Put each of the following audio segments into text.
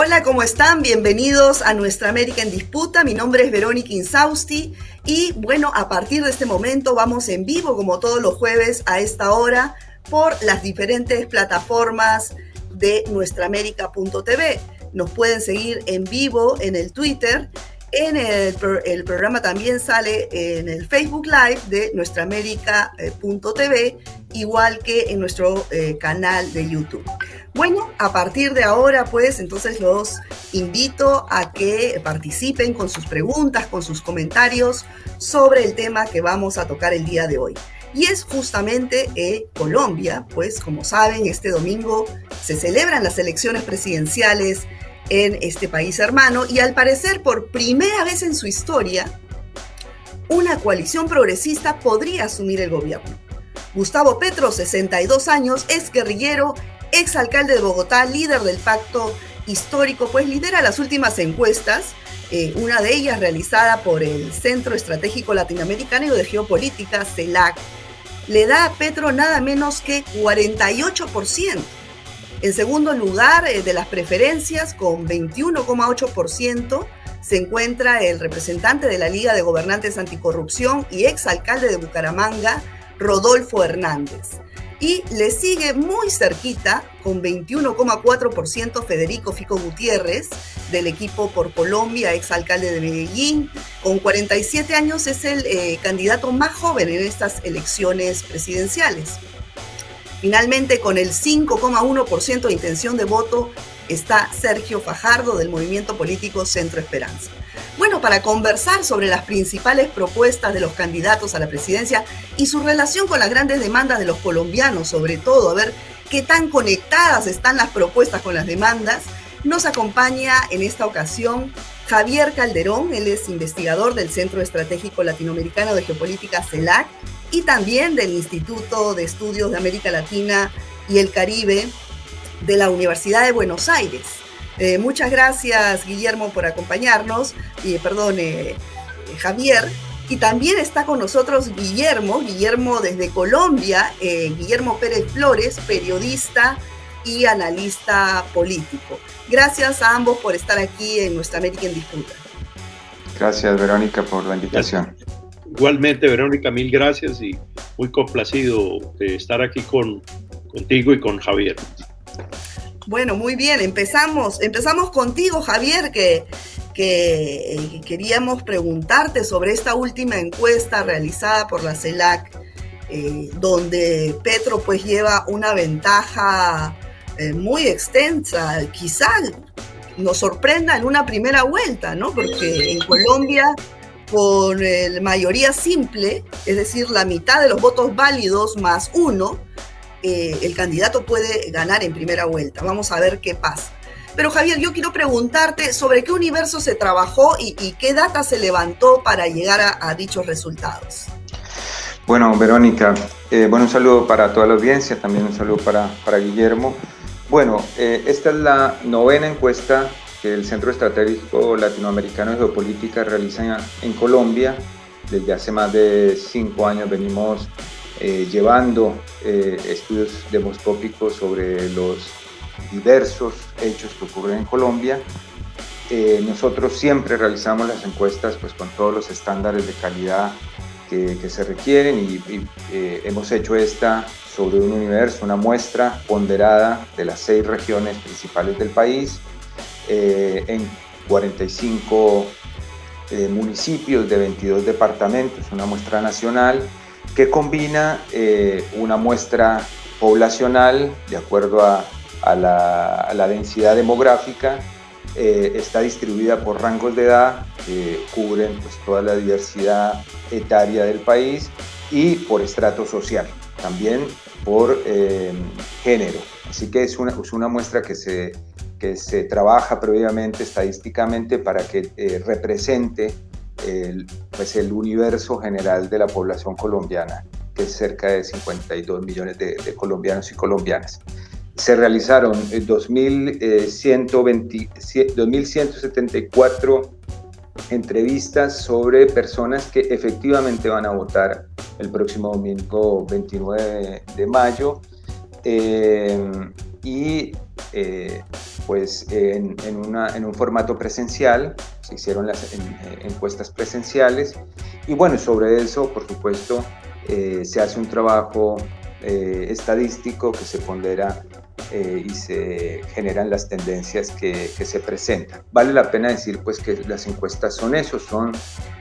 Hola, ¿cómo están? Bienvenidos a Nuestra América en Disputa. Mi nombre es Verónica Insausti y bueno, a partir de este momento vamos en vivo como todos los jueves a esta hora por las diferentes plataformas de nuestraamérica.tv. Nos pueden seguir en vivo en el Twitter. En el, programa también sale en el Facebook Live de nuestraamérica.tv, igual que en nuestro eh, canal de YouTube. Bueno, a partir de ahora, pues entonces los invito a que participen con sus preguntas, con sus comentarios sobre el tema que vamos a tocar el día de hoy. Y es justamente eh, Colombia, pues como saben, este domingo se celebran las elecciones presidenciales en este país hermano y al parecer por primera vez en su historia, una coalición progresista podría asumir el gobierno. Gustavo Petro, 62 años, es guerrillero exalcalde de Bogotá, líder del pacto histórico, pues lidera las últimas encuestas, eh, una de ellas realizada por el Centro Estratégico Latinoamericano de Geopolítica, CELAC, le da a Petro nada menos que 48%. En segundo lugar eh, de las preferencias, con 21,8%, se encuentra el representante de la Liga de Gobernantes Anticorrupción y exalcalde de Bucaramanga, Rodolfo Hernández. Y le sigue muy cerquita, con 21,4% Federico Fico Gutiérrez, del equipo por Colombia, exalcalde de Medellín. Con 47 años es el eh, candidato más joven en estas elecciones presidenciales. Finalmente, con el 5,1% de intención de voto, está Sergio Fajardo del movimiento político Centro Esperanza. Bueno, para conversar sobre las principales propuestas de los candidatos a la presidencia y su relación con las grandes demandas de los colombianos, sobre todo, a ver qué tan conectadas están las propuestas con las demandas, nos acompaña en esta ocasión Javier Calderón, él es investigador del Centro Estratégico Latinoamericano de Geopolítica CELAC y también del Instituto de Estudios de América Latina y el Caribe de la Universidad de Buenos Aires. Eh, muchas gracias, Guillermo, por acompañarnos. Y, perdón, eh, Javier. Y también está con nosotros Guillermo, Guillermo desde Colombia, eh, Guillermo Pérez Flores, periodista y analista político. Gracias a ambos por estar aquí en Nuestra América en Disputa. Gracias, Verónica, por la invitación. Igualmente, Verónica, mil gracias y muy complacido de estar aquí con, contigo y con Javier. Bueno, muy bien, empezamos, empezamos contigo, Javier, que, que eh, queríamos preguntarte sobre esta última encuesta realizada por la CELAC, eh, donde Petro pues lleva una ventaja eh, muy extensa, quizá nos sorprenda en una primera vuelta, ¿no? Porque en Colombia con mayoría simple, es decir, la mitad de los votos válidos más uno, eh, el candidato puede ganar en primera vuelta. Vamos a ver qué pasa. Pero Javier, yo quiero preguntarte sobre qué universo se trabajó y, qué data se levantó para llegar a, dichos resultados. Bueno, Verónica, eh, bueno, un saludo para toda la audiencia, también un saludo para, para Guillermo. Bueno, eh, esta es la novena encuesta que el Centro Estratégico Latinoamericano de Geopolítica realiza en Colombia. Desde hace más de cinco años venimos eh, llevando eh, estudios demoscópicos sobre los diversos hechos que ocurren en Colombia. Eh, nosotros siempre realizamos las encuestas pues, con todos los estándares de calidad que, se requieren y, hemos hecho esta sobre un universo, una muestra ponderada de las seis regiones principales del país en 45 municipios de 22 departamentos, una muestra nacional que combina eh, una muestra poblacional de acuerdo a, la, densidad demográfica, eh, está distribuida por rangos de edad que cubren pues, toda la diversidad etaria del país y por estrato social, también por eh, género. Así que es una, es una muestra que se, que se trabaja previamente estadísticamente para que represente el, pues el universo general de la población colombiana, que es cerca de 52 millones de, colombianos y colombianas. Se realizaron 2.174 eh, entrevistas sobre personas que efectivamente van a votar el próximo domingo 29 de mayo. Eh, y eh, pues en, un formato presencial, se hicieron las encuestas presenciales y bueno, sobre eso, por supuesto, se hace un trabajo estadístico que se pondera eh, y se generan las tendencias que, se presentan. Vale la pena decir pues que las encuestas son eso, son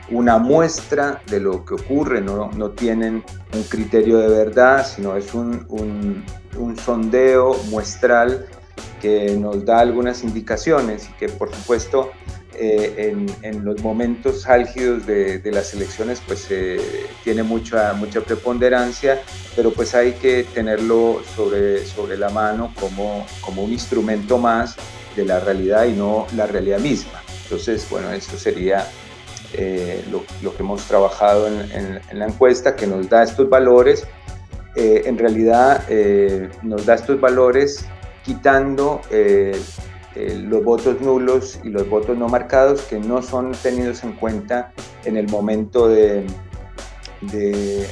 una muestra de lo que ocurre, no, no tienen un criterio de verdad, sino es un, un, un sondeo muestral que nos da algunas indicaciones y que por supuesto eh, en, los momentos álgidos de, las elecciones pues eh, tiene mucha, mucha preponderancia, pero pues hay que tenerlo sobre, sobre la mano como, como un instrumento más de la realidad y no la realidad misma. Entonces, bueno, eso sería eh, lo, lo, que hemos trabajado en, en, la encuesta, que nos da estos valores. en realidad nos da estos valores quitando eh, los votos nulos y los votos no marcados que no son tenidos en cuenta en el momento de, del,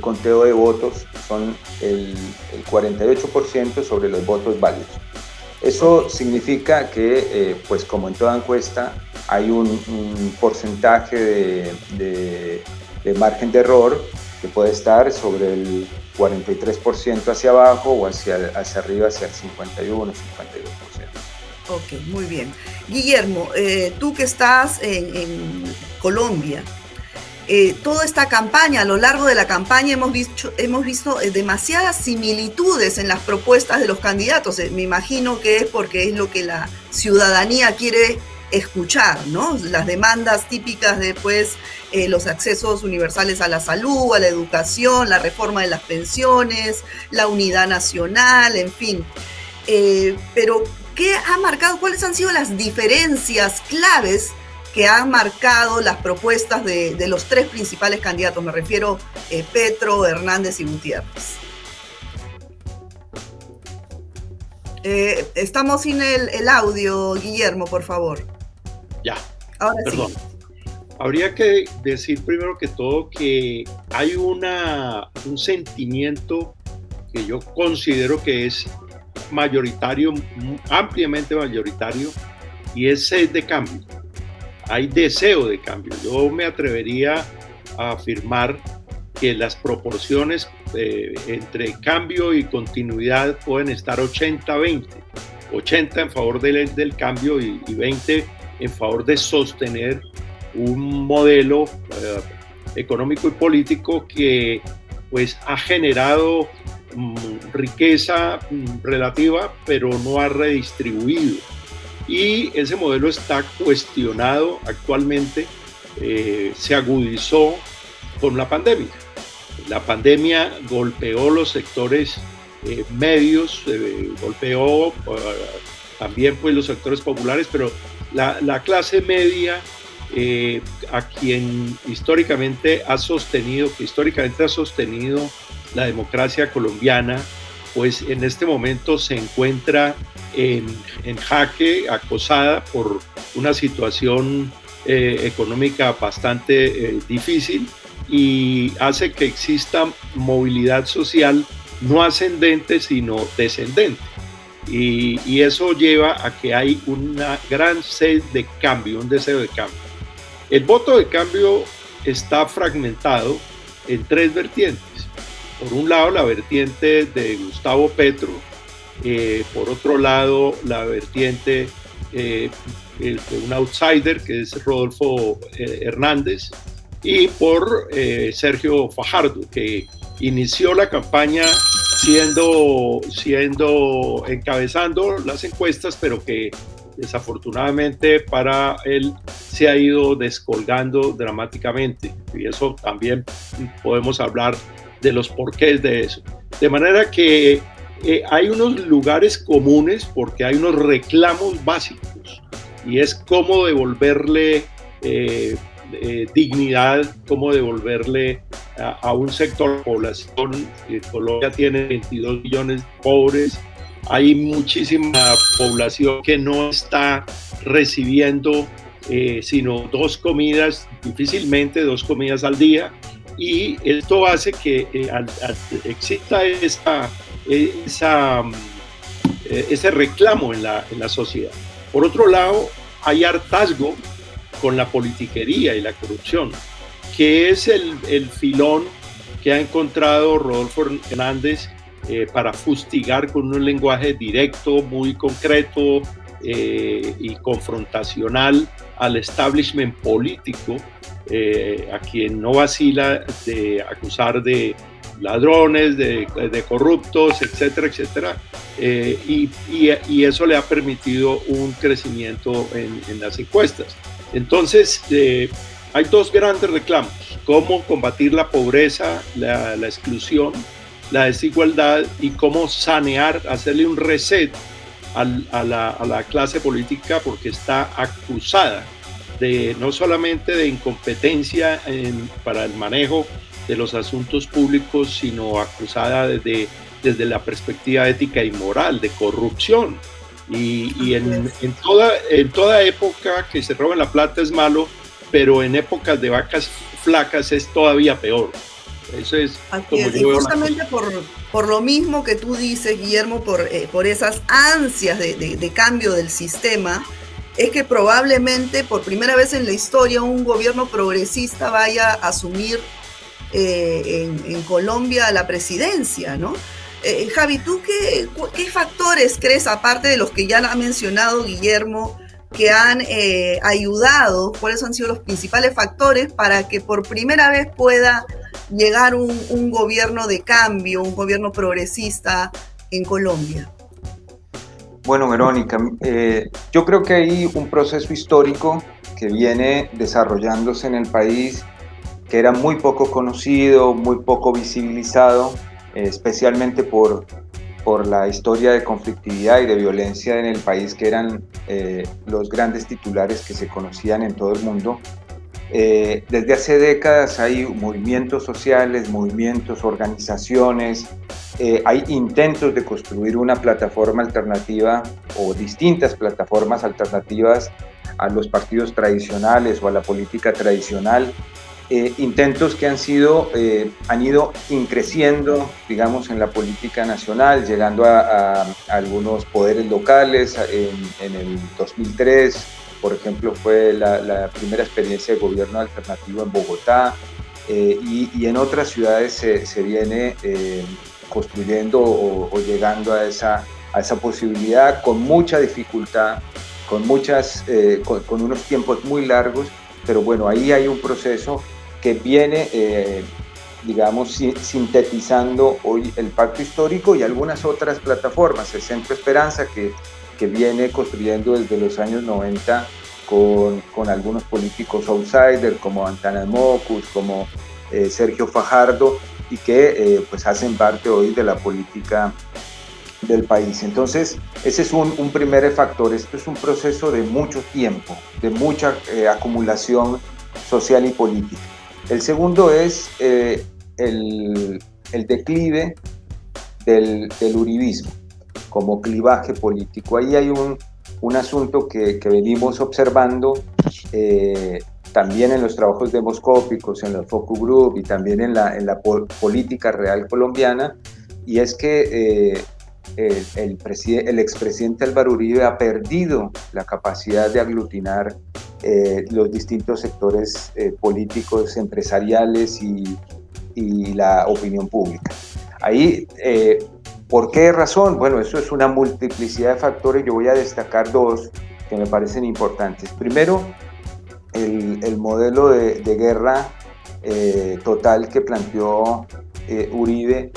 conteo de votos, son el, 48% sobre los votos válidos. Eso significa que, eh, pues como en toda encuesta, hay un, porcentaje de margen de error que puede estar sobre el 43% hacia abajo o hacia, hacia arriba, hacia el 51, 52%. Ok, muy bien. Guillermo, eh, tú que estás en, Colombia, eh, toda esta campaña, a lo largo de la campaña hemos visto, hemos visto eh, demasiadas similitudes en las propuestas de los candidatos. me imagino que es porque es lo que la ciudadanía quiere escuchar, ¿no? Las demandas típicas de pues, eh, los accesos universales a la salud, a la educación, la reforma de las pensiones, la unidad nacional, en fin. Eh, pero, ¿qué ha marcado? ¿Cuáles han sido las diferencias claves que han marcado las propuestas de, los tres principales candidatos? Me refiero a eh, Petro, Hernández y Gutiérrez. estamos sin el audio, Guillermo, por favor. Ya. Perdón. Habría que decir primero que todo que hay una, un sentimiento que yo considero que es mayoritario, ampliamente mayoritario, y es sed de cambio. Hay deseo de cambio. Yo me atrevería a afirmar que las proporciones eh, entre cambio y continuidad pueden estar 80-20. 80 en favor del, del cambio y, y 20 en favor de sostener un modelo eh, económico y político que pues ha generado mm, riqueza mm, relativa pero no ha redistribuido. Y ese modelo está cuestionado actualmente eh, se agudizó con la pandemia. La pandemia golpeó los sectores eh, medios golpeó también pues los sectores populares pero la, clase media, eh, a quien históricamente ha sostenido, que históricamente ha sostenido la democracia colombiana, pues en este momento se encuentra en, jaque, acosada por una situación eh, económica bastante eh, difícil y hace que exista movilidad social no ascendente, sino descendente. Y, eso lleva a que hay una gran sed de cambio, un deseo de cambio. El voto de cambio está fragmentado en tres vertientes. Por un lado, la vertiente de Gustavo Petro, eh, por otro lado, la vertiente eh, de un outsider que es Rodolfo eh, Hernández, y por Sergio Fajardo, que inició la campaña siendo, siendo encabezando las encuestas, pero que desafortunadamente para él se ha ido descolgando dramáticamente. Y eso también podemos hablar de los porqués de eso. De manera que eh, hay unos lugares comunes porque hay unos reclamos básicos y es cómo devolverle eh, eh, dignidad, cómo devolverle a, un sector de población. Colombia tiene 22 millones de pobres, hay muchísima población que no está recibiendo eh, sino dos comidas, difícilmente dos comidas al día, y esto hace que eh, exista esa, ese reclamo en la, en la sociedad. Por otro lado, hay hartazgo con la politiquería y la corrupción, que es el, el filón que ha encontrado Rodolfo Hernández eh, para fustigar con un lenguaje directo, muy concreto eh, y confrontacional al establishment político, eh, a quien no vacila de acusar de ladrones, de, corruptos, etcétera, etcétera. Y, y, eso le ha permitido un crecimiento en, en las encuestas. Entonces, hay dos grandes reclamos, cómo combatir la pobreza, la, la exclusión la desigualdad y cómo sanear, hacerle un reset a, la, clase política porque está acusada de no solamente de incompetencia para el manejo de los asuntos públicos, sino acusada desde, desde la perspectiva ética y moral, de corrupción. Y, en, toda, en toda época que se roba la plata es malo, pero en épocas de vacas flacas es todavía peor. Eso es como y justamente por, por, lo mismo que tú dices, Guillermo, por, eh, por esas ansias de, de, cambio del sistema, es que probablemente por primera vez en la historia un gobierno progresista vaya a asumir eh, en, en, Colombia la presidencia, ¿no? Eh, Javi, ¿tú qué, factores crees, aparte de los que ya ha mencionado Guillermo, que han ayudado, cuáles han sido los principales factores para que por primera vez pueda llegar un, gobierno de cambio, un gobierno progresista en Colombia? Bueno, Verónica, eh, yo creo que hay un proceso histórico que viene desarrollándose en el país, que era muy poco conocido, muy poco visibilizado, eh, especialmente por, por la historia de conflictividad y de violencia en el país, que eran eh, los grandes titulares que se conocían en todo el mundo. Eh, desde hace décadas hay movimientos sociales, movimientos, organizaciones, eh, hay intentos de construir una plataforma alternativa o distintas plataformas alternativas a los partidos tradicionales o a la política tradicional. Eh, intentos que han sido, han ido increciendo, digamos, en la política nacional, llegando a, algunos poderes locales en, el 2003, por ejemplo, fue la, primera experiencia de gobierno alternativo en Bogotá eh, y, en otras ciudades se, viene eh, construyendo o, llegando a esa, a esa posibilidad con mucha dificultad, con, muchas, eh, con, unos tiempos muy largos, pero bueno, ahí hay un proceso que viene digamos, sintetizando hoy el pacto histórico y algunas otras plataformas, el Centro Esperanza, que que viene construyendo desde los años 90 con, con algunos políticos outsiders como Antana Mocus, como eh, Sergio Fajardo, y que eh, pues hacen parte hoy de la política del país. Entonces, ese es un, primer factor. Esto es un proceso de mucho tiempo, de mucha eh, acumulación social y política. El segundo es el, el, declive del, uribismo como clivaje político. Ahí hay un, un asunto que, venimos observando eh, también en los trabajos demoscópicos, en los focus group y también en la, política real colombiana, y es que eh, el, expresidente Álvaro Uribe ha perdido la capacidad de aglutinar eh, los distintos sectores políticos, empresariales y, y, la opinión pública. Ahí ¿Por qué razón? Bueno, eso es una multiplicidad de factores. Yo voy a destacar dos que me parecen importantes. Primero, el, modelo de, guerra eh, total que planteó eh, Uribe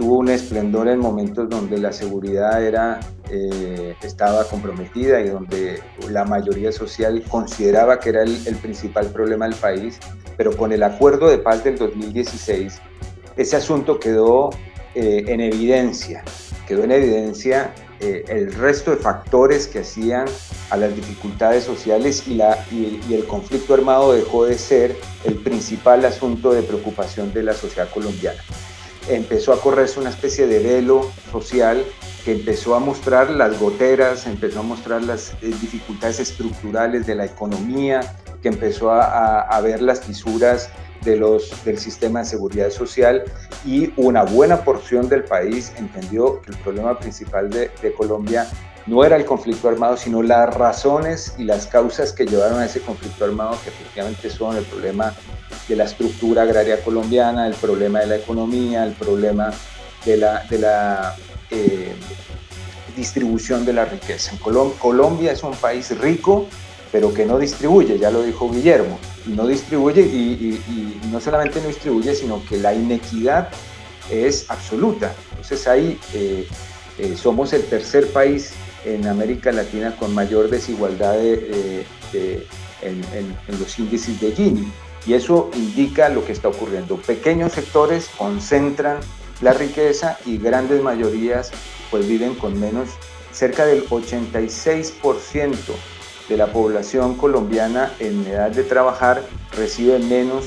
tuvo un esplendor en momentos donde la seguridad era, eh, estaba comprometida y donde la mayoría social consideraba que era el, el principal problema del país, pero con el acuerdo de paz del 2016, ese asunto quedó eh, en evidencia, quedó en evidencia eh, el resto de factores que hacían a las dificultades sociales y, la, y, el conflicto armado dejó de ser el principal asunto de preocupación de la sociedad colombiana. Empezó a correrse una especie de velo social que empezó a mostrar las goteras, empezó a mostrar las eh, dificultades estructurales de la economía, que empezó a, ver las fisuras de los, del sistema de seguridad social y una buena porción del país entendió que el problema principal de Colombia no era el conflicto armado, sino las razones y las causas que llevaron a ese conflicto armado, que efectivamente son el problema de la estructura agraria colombiana, el problema de la economía, el problema de la, de la eh, distribución de la riqueza. Colombia es un país rico, pero que no distribuye, ya lo dijo Guillermo, no distribuye y, no solamente no distribuye, sino que la inequidad es absoluta. Entonces ahí eh, eh, somos el tercer país en América Latina con mayor desigualdad en, los índices de Gini. Y eso indica lo que está ocurriendo. Pequeños sectores concentran la riqueza y grandes mayorías pues viven con menos. Cerca del 86% de la población colombiana en edad de trabajar recibe menos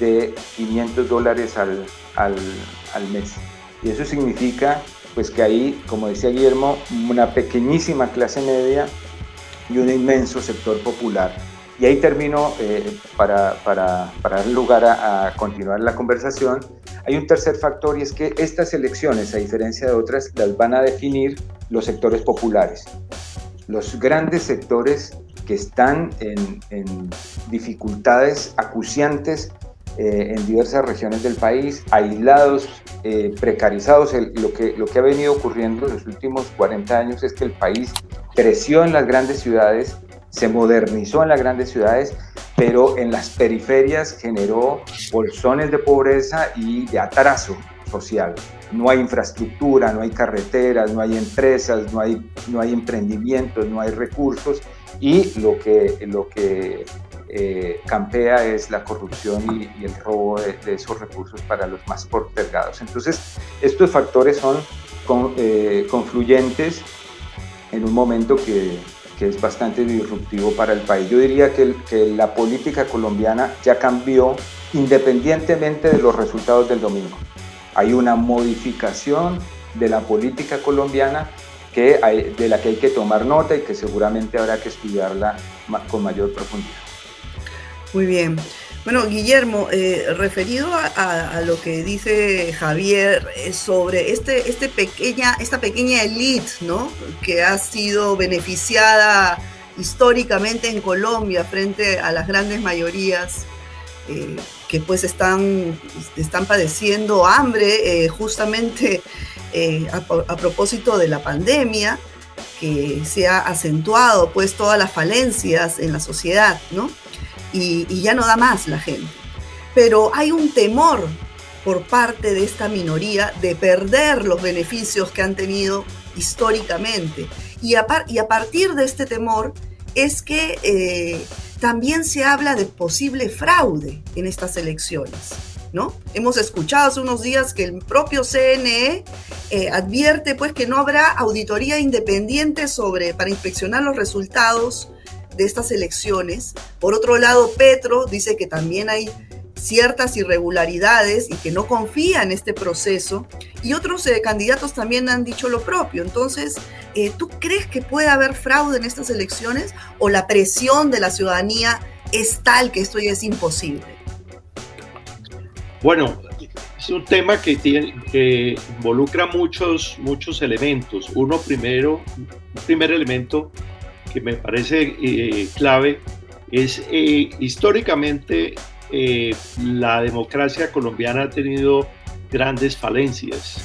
de 500 dólares al, al, al mes. Y eso significa pues que ahí, como decía Guillermo, una pequeñísima clase media y un inmenso sector popular. Y ahí termino eh, para, para, para, dar lugar a, a, continuar la conversación. Hay un tercer factor y es que estas elecciones, a diferencia de otras, las van a definir los sectores populares. Los grandes sectores que están en, en dificultades acuciantes eh, en diversas regiones del país, aislados, eh, precarizados. lo, que, lo que ha venido ocurriendo en los últimos 40 años es que el país creció en las grandes ciudades, se modernizó en las grandes ciudades, pero en las periferias generó bolsones de pobreza y de atraso social. No hay infraestructura, no hay carreteras, no hay empresas, no hay, no hay emprendimientos, no hay recursos y lo que, lo que eh, campea es la corrupción y, el robo de, esos recursos para los más postergados. Entonces, estos factores son eh, confluyentes en un momento que, es bastante disruptivo para el país. Yo diría que, la política colombiana ya cambió independientemente de los resultados del domingo. Hay una modificación de la política colombiana que de la que hay que tomar nota y que seguramente habrá que estudiarla con mayor profundidad. Muy bien. Bueno, Guillermo, eh, referido a, lo que dice Javier eh, sobre este, este pequeña, esta pequeña elite, ¿no? Que ha sido beneficiada históricamente en Colombia frente a las grandes mayorías eh, que pues están, están padeciendo hambre justamente a, a, propósito de la pandemia que se ha acentuado pues todas las falencias en la sociedad, ¿no? Y, ya no da más la gente. Pero hay un temor por parte de esta minoría de perder los beneficios que han tenido históricamente. Y a, partir de este temor es que eh, también se habla de posible fraude en estas elecciones. ¿No? Hemos escuchado hace unos días que el propio CNE eh, advierte pues que no habrá auditoría independiente sobre para inspeccionar los resultados de estas elecciones. Por otro lado, Petro dice que también hay ciertas irregularidades y que no confía en este proceso. Y otros eh, candidatos también han dicho lo propio. Entonces, eh, ¿tú crees que puede haber fraude en estas elecciones o la presión de la ciudadanía es tal que esto ya es imposible? Bueno, es un tema que, tiene, que involucra muchos, muchos elementos. Uno primero, un primer elemento que me parece eh, clave es eh, históricamente eh, la democracia colombiana ha tenido grandes falencias.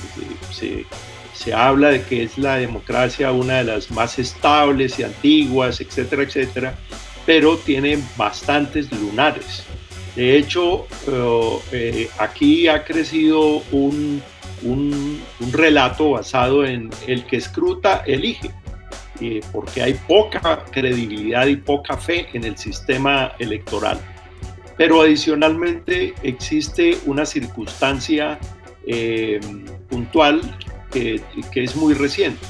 Se, se, habla de que es la democracia una de las más estables y antiguas, etcétera, etcétera, pero tiene bastantes lunares. De hecho, aquí ha crecido un, un, un relato basado en el que escruta, elige porque hay poca credibilidad y poca fe en el sistema electoral. Pero adicionalmente existe una circunstancia eh, puntual que, que, es muy reciente.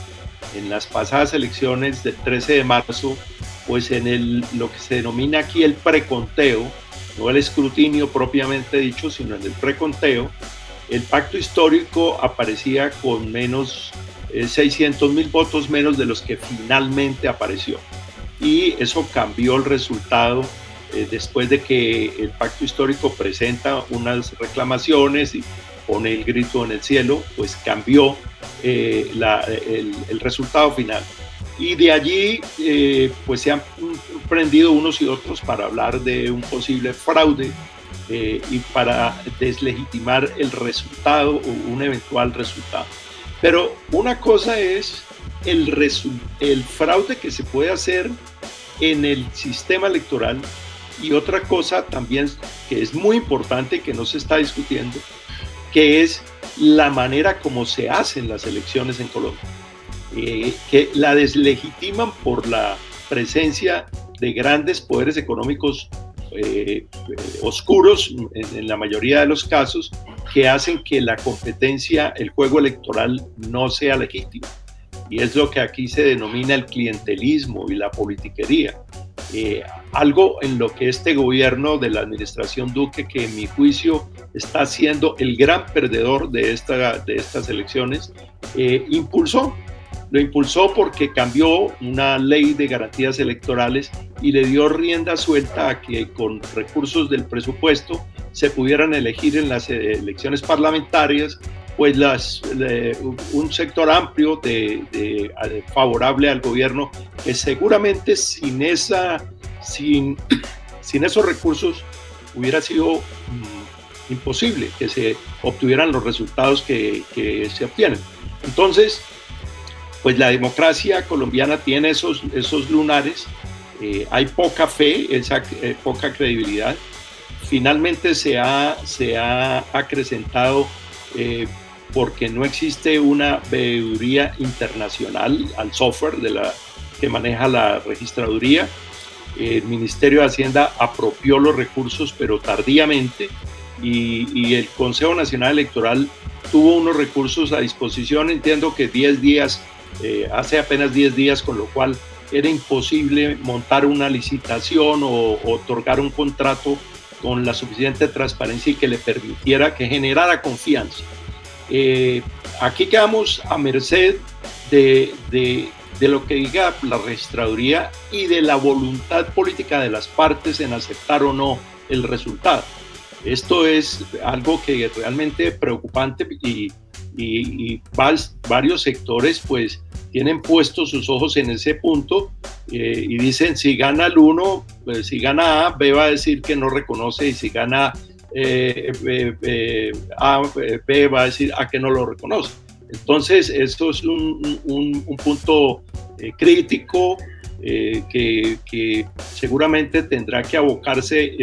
En las pasadas elecciones del 13 de marzo, pues en lo que se denomina aquí el preconteo, no el escrutinio propiamente dicho, sino en el preconteo, el pacto histórico aparecía con menos 600 mil votos menos de los que finalmente apareció. Y eso cambió el resultado eh, después de que el pacto histórico presenta unas reclamaciones y pone el grito en el cielo, pues cambió eh, el, resultado final. Y de allí, eh, pues se han prendido unos y otros para hablar de un posible fraude y para deslegitimar el resultado o un eventual resultado. Pero una cosa es el, fraude que se puede hacer en el sistema electoral y otra cosa también que es muy importante que no se está discutiendo, que es la manera como se hacen las elecciones en Colombia, eh, que la deslegitiman por la presencia de grandes poderes económicos eh, oscuros en, la mayoría de los casos que hacen que la competencia, el juego electoral no sea legítimo. Y es lo que aquí se denomina el clientelismo y la politiquería. Eh, algo en lo que este gobierno de la administración Duque, que en mi juicio está siendo el gran perdedor de, esta, de estas elecciones, eh, impulsó. Lo impulsó porque cambió una ley de garantías electorales y le dio rienda suelta a que con recursos del presupuesto se pudieran elegir en las elecciones parlamentarias pues las, un sector amplio de, favorable al gobierno que seguramente sin, esa, sin, sin esos recursos hubiera sido mm, imposible que se obtuvieran los resultados que, se obtienen. Entonces, pues la democracia colombiana tiene esos, esos lunares, eh, hay poca fe, eh, poca credibilidad. Finalmente se ha, se ha acrecentado eh, porque no existe una veeduría internacional al software de la, que maneja la registraduría. El Ministerio de Hacienda apropió los recursos, pero tardíamente, y, el Consejo Nacional Electoral tuvo unos recursos a disposición, entiendo que 10 días, eh, hace apenas 10 días, con lo cual era imposible montar una licitación o otorgar un contrato con la suficiente transparencia y que le permitiera que generara confianza. Eh, aquí quedamos a merced de, lo que diga la registraduría y de la voluntad política de las partes en aceptar o no el resultado. Esto es algo que es realmente preocupante y, varios sectores pues tienen puestos sus ojos en ese punto eh, y dicen si gana el uno, pues, si gana A, B va a decir que no reconoce y si gana eh, A, B va a decir a que no lo reconoce. Entonces, esto es un, un, punto eh, crítico que, seguramente tendrá que abocarse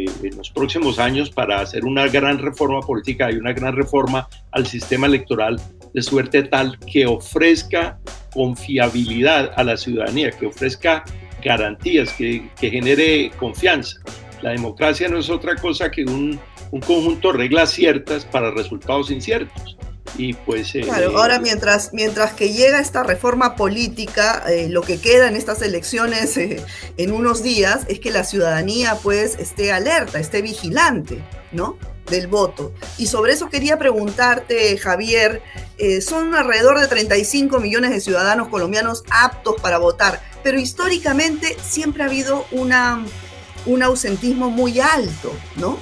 en los próximos años para hacer una gran reforma política y una gran reforma al sistema electoral de suerte tal que ofrezca confiabilidad a la ciudadanía, que ofrezca garantías, que, que genere confianza. La democracia no es otra cosa que un, conjunto de reglas ciertas para resultados inciertos. Y pues, eh, claro, ahora mientras, mientras que llega esta reforma política, eh, lo que queda en estas elecciones eh, en unos días es que la ciudadanía pues esté alerta, esté vigilante, ¿no? Del voto. Y sobre eso quería preguntarte, Javier, son alrededor de 35 millones de ciudadanos colombianos aptos para votar, pero históricamente siempre ha habido una un ausentismo muy alto, ¿no?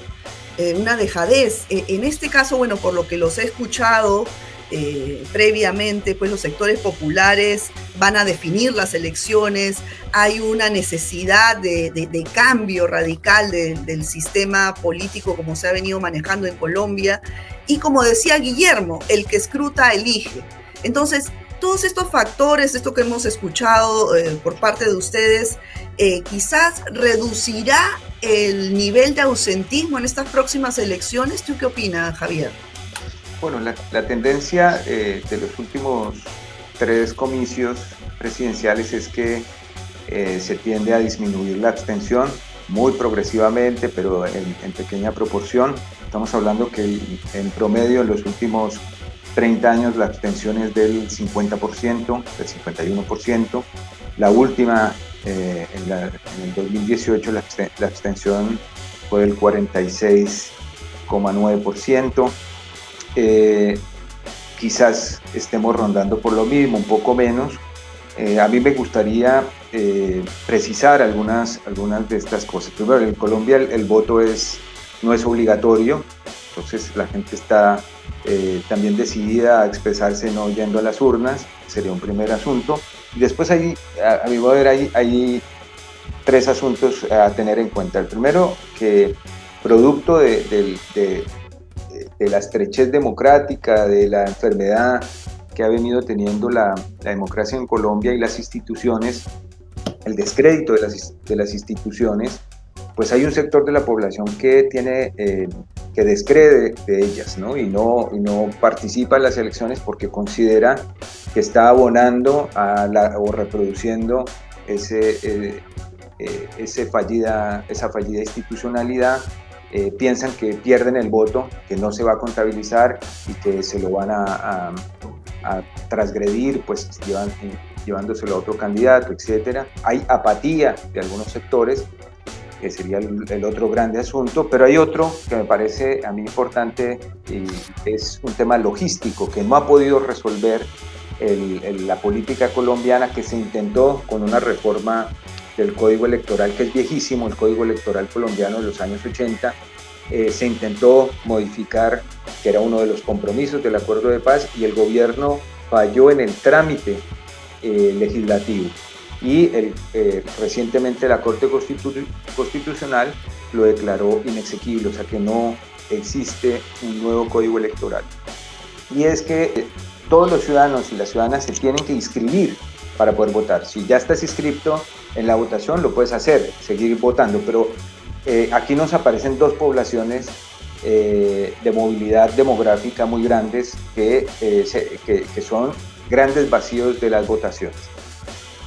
Eh, una dejadez. E, en este caso, bueno, por lo que los he escuchado eh, previamente, pues los sectores populares van a definir las elecciones, hay una necesidad de, cambio radical del sistema político como se ha venido manejando en Colombia. Y como decía Guillermo, el que escruta elige. Entonces, todos estos factores, esto que hemos escuchado eh, por parte de ustedes, eh, quizás reducirá el nivel de ausentismo en estas próximas elecciones. ¿Tú qué opinas, Javier? Bueno, la, tendencia eh, de los últimos tres comicios presidenciales es que se tiende a disminuir la abstención muy progresivamente, pero en, en pequeña proporción. Estamos hablando que en promedio en los últimos 30 años la abstención es del 50%, del 51%. La última, eh, en, el 2018, la, abstención fue del 46,9%. Eh, quizás estemos rondando por lo mismo, un poco menos, a mí me gustaría precisar algunas, algunas de estas cosas. Primero, en Colombia el, voto es, no es obligatorio, entonces la gente está también decidida a expresarse no yendo a las urnas, sería un primer asunto. Y después hay, a, mi modo de ver, hay, hay tres asuntos a tener en cuenta. El primero, que producto de, la estrechez democrática, de la enfermedad que ha venido teniendo la, democracia en Colombia y las instituciones, el descrédito de las, de las instituciones, pues hay un sector de la población que tiene eh, que descree de, ellas ¿no? Y, no, no participa en las elecciones porque considera que está abonando a la, o reproduciendo ese, eh, eh, ese fallida, esa fallida institucionalidad, eh, piensan que pierden el voto, que no se va a contabilizar y que se lo van a, a, transgredir, pues llevan, llevándoselo a otro candidato, etc. Hay apatía de algunos sectores, que sería el, otro grande asunto, pero hay otro que me parece a mí importante y es un tema logístico que no ha podido resolver la política colombiana que se intentó con una reforma del código electoral, que es viejísimo, el código electoral colombiano de los años 80, eh, se intentó modificar, que era uno de los compromisos del acuerdo de paz, y el gobierno falló en el trámite eh, legislativo. Y eh, recientemente la Corte Constitucional lo declaró inexequible, o sea que no existe un nuevo código electoral. Y es que todos los ciudadanos y las ciudadanas se tienen que inscribir para poder votar. Si ya estás inscrito en la votación, lo puedes hacer, seguir votando, pero eh, aquí nos aparecen dos poblaciones eh, de movilidad demográfica muy grandes eh, que, son grandes vacíos de las votaciones.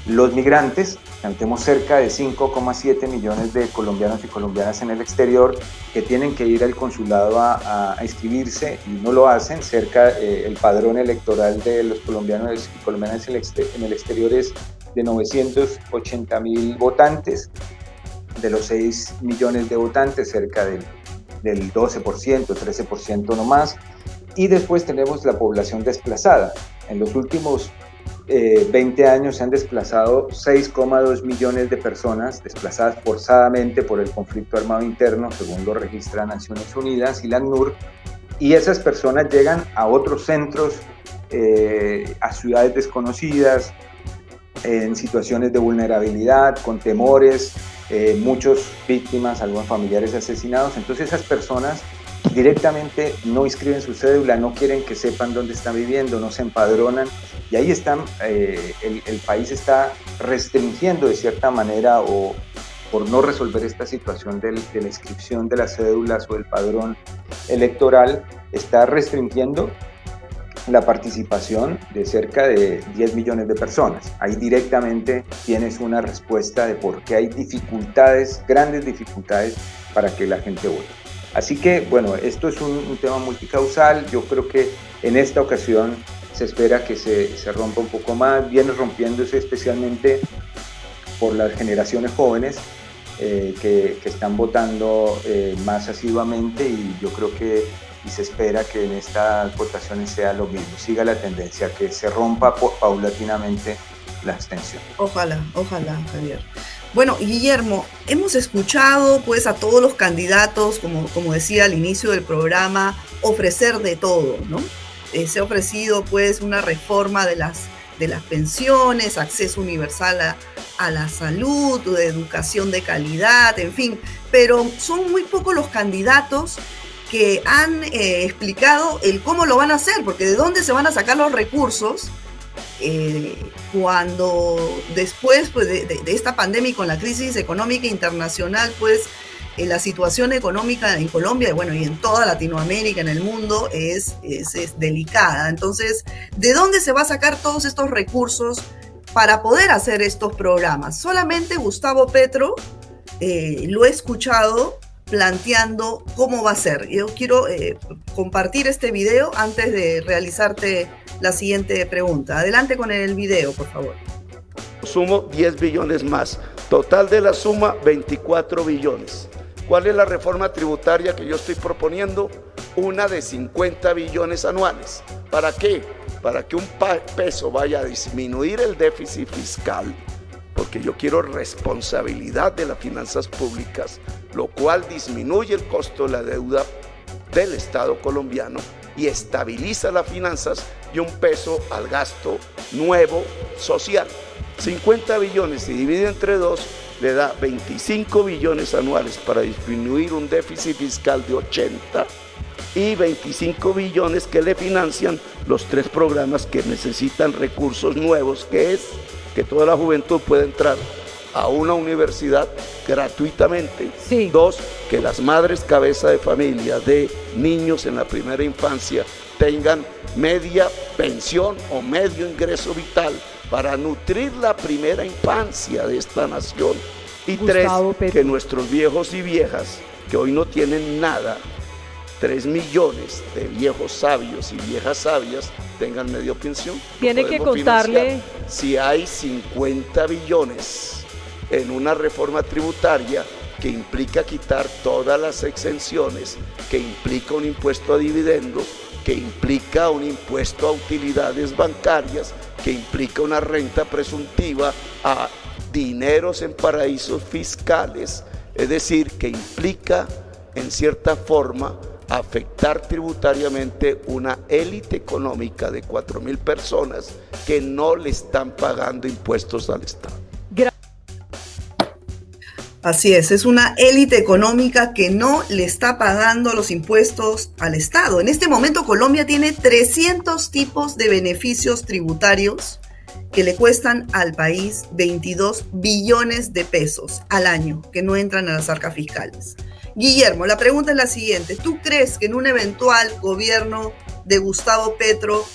Los migrantes, tenemos cerca de 5,7 millones de colombianos y colombianas en el exterior que tienen que ir al consulado a, inscribirse y no lo hacen. Cerca eh, el padrón electoral de los colombianos y colombianas en el exterior es de 980 mil votantes. De los 6 millones de votantes, cerca del, del 12%, 13% no más. Y después tenemos la población desplazada. En los últimos 20 eh, años se han desplazado 6,2 millones de personas desplazadas forzadamente por el conflicto armado interno, según lo registra Naciones Unidas y la ACNUR, y esas personas llegan a otros centros, eh, a ciudades desconocidas, en situaciones de vulnerabilidad, con temores, eh, muchas víctimas, algunos familiares asesinados. Entonces esas personas directamente no inscriben su cédula, no quieren que sepan dónde están viviendo, no se empadronan y ahí están, eh, el, país está restringiendo de cierta manera o por no resolver esta situación de la inscripción de las cédulas o el padrón electoral, está restringiendo la participación de cerca de 10 millones de personas. Ahí directamente tienes una respuesta de por qué hay dificultades, grandes dificultades para que la gente vote. Así que, bueno, esto es un, tema multicausal. Yo creo que en esta ocasión se espera que se, se, rompa un poco más, viene rompiéndose especialmente por las generaciones jóvenes eh, que, que, están votando eh, más asiduamente y yo creo que y se espera que en estas votaciones sea lo mismo, siga la tendencia, que se rompa paulatinamente la abstención. Ojalá, ojalá, Javier. Bueno, Guillermo, hemos escuchado pues a todos los candidatos, como, como decía al inicio del programa, ofrecer de todo, ¿no? Eh, se ha ofrecido pues una reforma de las, de las pensiones, acceso universal a, a la salud, de educación de calidad, en fin, pero son muy pocos los candidatos que han eh, explicado el cómo lo van a hacer, porque de dónde se van a sacar los recursos eh, cuando después pues, de, esta pandemia y con la crisis económica internacional, pues eh, la situación económica en Colombia y bueno, y en toda Latinoamérica, en el mundo, es, es, delicada. Entonces, ¿de dónde se va a sacar todos estos recursos para poder hacer estos programas? Solamente Gustavo Petro, eh, lo he escuchado planteando cómo va a ser. Yo quiero compartir este video antes de realizarte la siguiente pregunta. Adelante con el video, por favor. Sumo 10 billones más. Total de la suma 24 billones. ¿Cuál es la reforma tributaria que yo estoy proponiendo? Una de 50 billones anuales. ¿Para qué? para que un peso vaya a disminuir el déficit fiscal, porque yo quiero responsabilidad de las finanzas públicas, lo cual disminuye el costo de la deuda del Estado colombiano y estabiliza las finanzas y un peso al gasto nuevo social. 50 billones se divide entre dos, le da 25 billones anuales para disminuir un déficit fiscal de 80 y 25 billones que le financian los tres programas que necesitan recursos nuevos, que es que toda la juventud pueda entrar a una universidad gratuitamente. Dos, que las madres cabeza de familia de niños en la primera infancia tengan media pensión o medio ingreso vital para nutrir la primera infancia de esta nación. Y tres, que nuestros viejos y viejas, que hoy no tienen nada, tres millones de viejos sabios y viejas sabias tengan medio pensión. Tiene que contarle. Si hay 50 billones en una reforma tributaria que implica quitar todas las exenciones, que implica un impuesto a dividendos, que implica un impuesto a utilidades bancarias, que implica una renta presuntiva a dineros en paraísos fiscales, es decir, que implica en cierta forma afectar tributariamente una élite económica de 4 mil personas que no le están pagando impuestos al Estado. Así es, es una élite económica que no le está pagando los impuestos al Estado. En este momento Colombia tiene 300 tipos de beneficios tributarios que le cuestan al país 22 billones de pesos al año que no entran a las arcas fiscales. Guillermo, la pregunta es la siguiente. ¿Tú crees que en un eventual gobierno de Gustavo Petro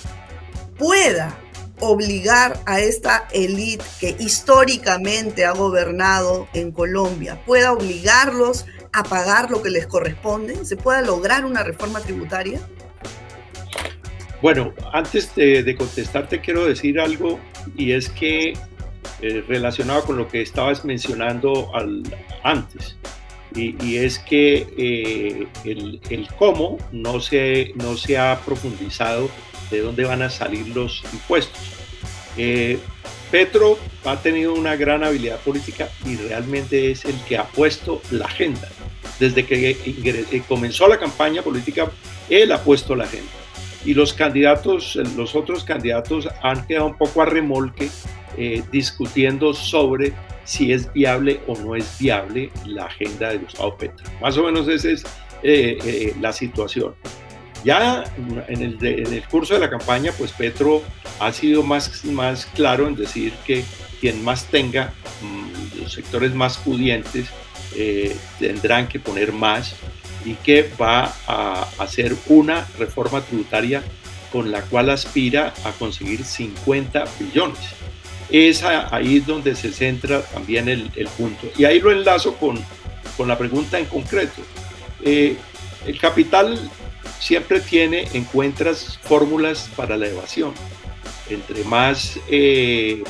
pueda obligar a esta élite que históricamente ha gobernado en Colombia, pueda obligarlos a pagar lo que les corresponde? ¿Se pueda lograr una reforma tributaria? Bueno, antes de, contestarte quiero decir algo y es que eh, relacionado con lo que estabas mencionando al, antes, y, es que eh, el, el, cómo no se, no se ha profundizado de dónde van a salir los impuestos. Eh, Petro ha tenido una gran habilidad política y realmente es el que ha puesto la agenda. Desde que eh, comenzó la campaña política, él ha puesto la agenda. Y los candidatos, los otros candidatos han quedado un poco a remolque eh, discutiendo sobre si es viable o no es viable la agenda de Gustavo Petro. Más o menos esa es la situación. Ya en el, curso de la campaña, pues Petro ha sido más, más claro en decir que quien más tenga, mm, los sectores más pudientes, eh, tendrán que poner más y que va a hacer una reforma tributaria con la cual aspira a conseguir 50 billones. Es ahí donde se centra también el, punto. Y ahí lo enlazo con, con la pregunta en concreto. Eh, el capital siempre tiene, encuentras fórmulas para la evasión. Entre más, eh,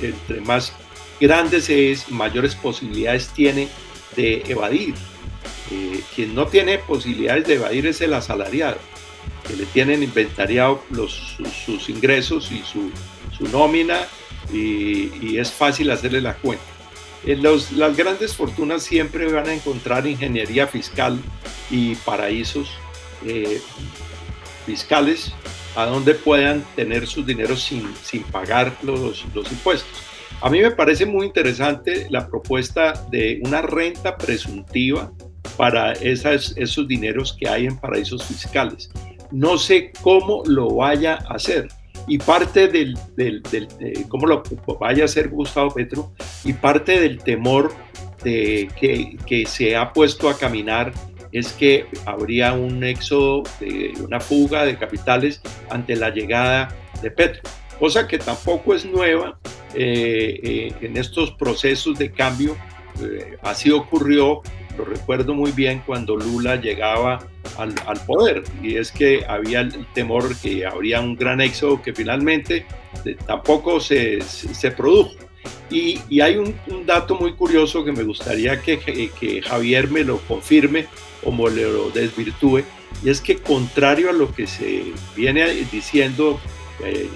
entre más grandes es, mayores posibilidades tiene de evadir. Eh, quien no tiene posibilidades de evadir es el asalariado, que le tienen inventariado los, sus, ingresos y su, nómina y, es fácil hacerle la cuenta. En los, las grandes fortunas siempre van a encontrar ingeniería fiscal y paraísos eh, fiscales a donde puedan tener sus dineros sin, sin pagar los, los impuestos. A mí me parece muy interesante la propuesta de una renta presuntiva para esas, esos dineros que hay en paraísos fiscales. No sé cómo lo vaya a hacer. Y parte del, del, cómo lo vaya a hacer Gustavo Petro y parte del temor de que, que se ha puesto a caminar es que habría un éxodo, una fuga de capitales ante la llegada de Petro, cosa que tampoco es nueva eh, eh, en estos procesos de cambio. Eh, así ocurrió, lo recuerdo muy bien, cuando Lula llegaba al, poder, y es que había el temor que habría un gran éxodo que finalmente tampoco se, se, produjo. Y, y hay un, un, dato muy curioso que me gustaría que, que Javier me lo confirme, como le lo desvirtúe, y es que contrario a lo que se viene diciendo eh,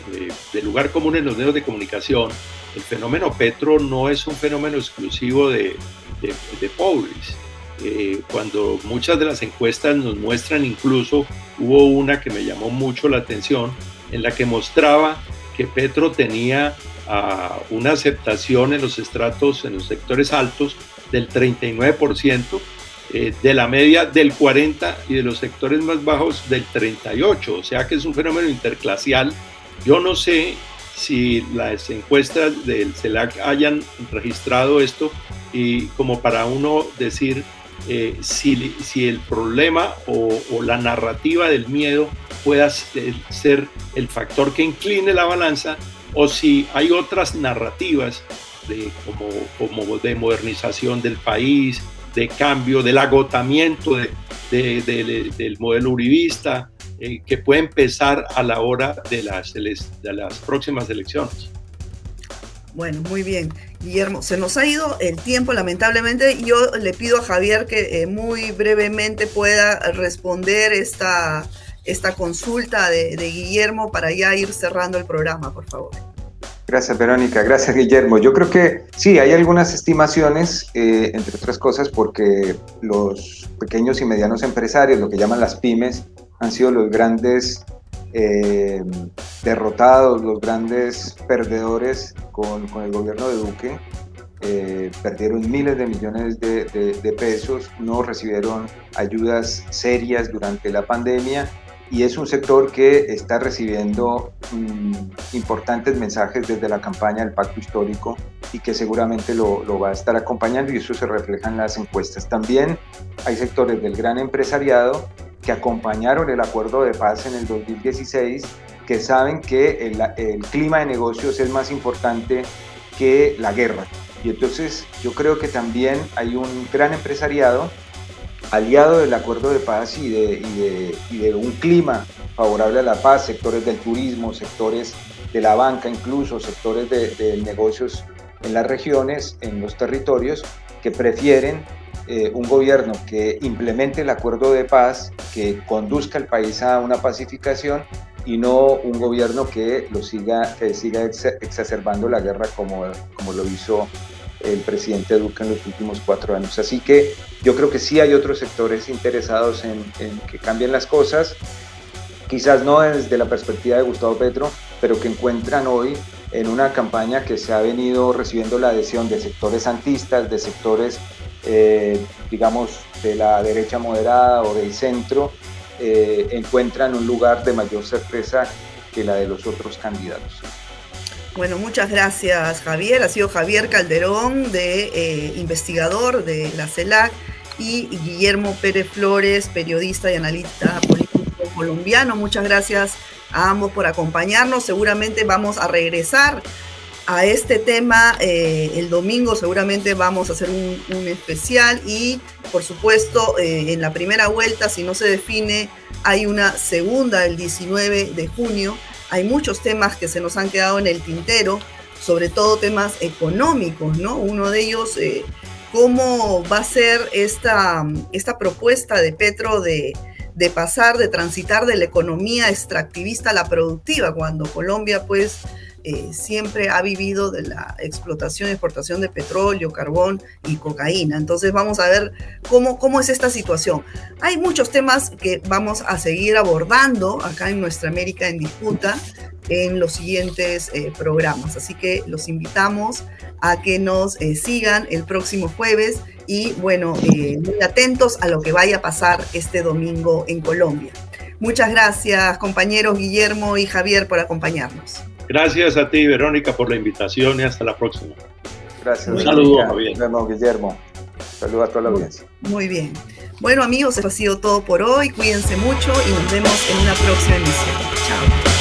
de lugar común en los medios de comunicación, el fenómeno Petro no es un fenómeno exclusivo de, de, pobres. Eh, cuando muchas de las encuestas nos muestran, incluso hubo una que me llamó mucho la atención, en la que mostraba que Petro tenía ah, una aceptación en los estratos, en los sectores altos, del 39%, eh, de la media del 40% y de los sectores más bajos del 38%, o sea que es un fenómeno interclasial. Yo no sé si las encuestas del CELAC hayan registrado esto y como para uno decir eh, si, el problema o, la narrativa del miedo pueda ser el factor que incline la balanza o si hay otras narrativas de, como, de modernización del país, de cambio, del agotamiento del modelo uribista, eh, que puede empezar a la hora de las, de las próximas elecciones. Bueno, muy bien. Guillermo, se nos ha ido el tiempo, lamentablemente. Yo le pido a Javier que eh, muy brevemente pueda responder esta, esta consulta de, Guillermo para ya ir cerrando el programa, por favor. Gracias, Verónica. Gracias, Guillermo. Yo creo que sí, hay algunas estimaciones, eh, entre otras cosas, porque los pequeños y medianos empresarios, lo que llaman las pymes, han sido los grandes eh, derrotados, los grandes perdedores con, el gobierno de Duque. Eh, perdieron miles de millones de, pesos, no recibieron ayudas serias durante la pandemia y es un sector que está recibiendo mm, importantes mensajes desde la campaña del pacto histórico y que seguramente lo, lo, va a estar acompañando y eso se refleja en las encuestas. También hay sectores del gran empresariado que acompañaron el acuerdo de paz en el 2016, que saben que el, clima de negocios es más importante que la guerra. Y entonces yo creo que también hay un gran empresariado aliado del acuerdo de paz y de, de, un clima favorable a la paz, sectores del turismo, sectores de la banca incluso, sectores de, de negocios en las regiones, en los territorios, que prefieren eh, un gobierno que implemente el acuerdo de paz, que conduzca el país a una pacificación y no un gobierno que lo siga, que siga exacerbando la guerra como, como lo hizo el presidente Duque en los últimos cuatro años. Así que yo creo que sí hay otros sectores interesados en, en que cambien las cosas, quizás no desde la perspectiva de Gustavo Petro, pero que encuentran hoy en una campaña que se ha venido recibiendo la adhesión de sectores antistas, de sectores eh, digamos, de la derecha moderada o del centro, eh, encuentran un lugar de mayor sorpresa que la de los otros candidatos. Bueno, muchas gracias Javier. Ha sido Javier Calderón, de eh, investigador de la CELAC, y Guillermo Pérez Flores, periodista y analista político colombiano. Muchas gracias a ambos por acompañarnos. Seguramente vamos a regresar a este tema eh, el domingo seguramente vamos a hacer un, especial y por supuesto eh, en la primera vuelta si no se define hay una segunda el 19 de junio. Hay muchos temas que se nos han quedado en el tintero sobre todo temas económicos no uno de ellos eh, cómo va a ser esta, esta propuesta de Petro de de pasar, de transitar de la economía extractivista a la productiva, cuando Colombia pues eh, siempre ha vivido de la explotación y exportación de petróleo, carbón y cocaína. Entonces vamos a ver cómo, cómo es esta situación. Hay muchos temas que vamos a seguir abordando acá en Nuestra América en Disputa en los siguientes eh, programas. Así que los invitamos a que nos eh, sigan el próximo jueves y bueno, muy atentos a lo que vaya a pasar este domingo en Colombia. Muchas gracias compañeros Guillermo y Javier por acompañarnos. Gracias a ti, Verónica, por la invitación y hasta la próxima. Gracias. Un saludo, Javier. Guillermo. Saludos a toda la audiencia. Muy bien. Bueno, amigos, eso ha sido todo por hoy. Cuídense mucho y nos vemos en una próxima emisión. Chao.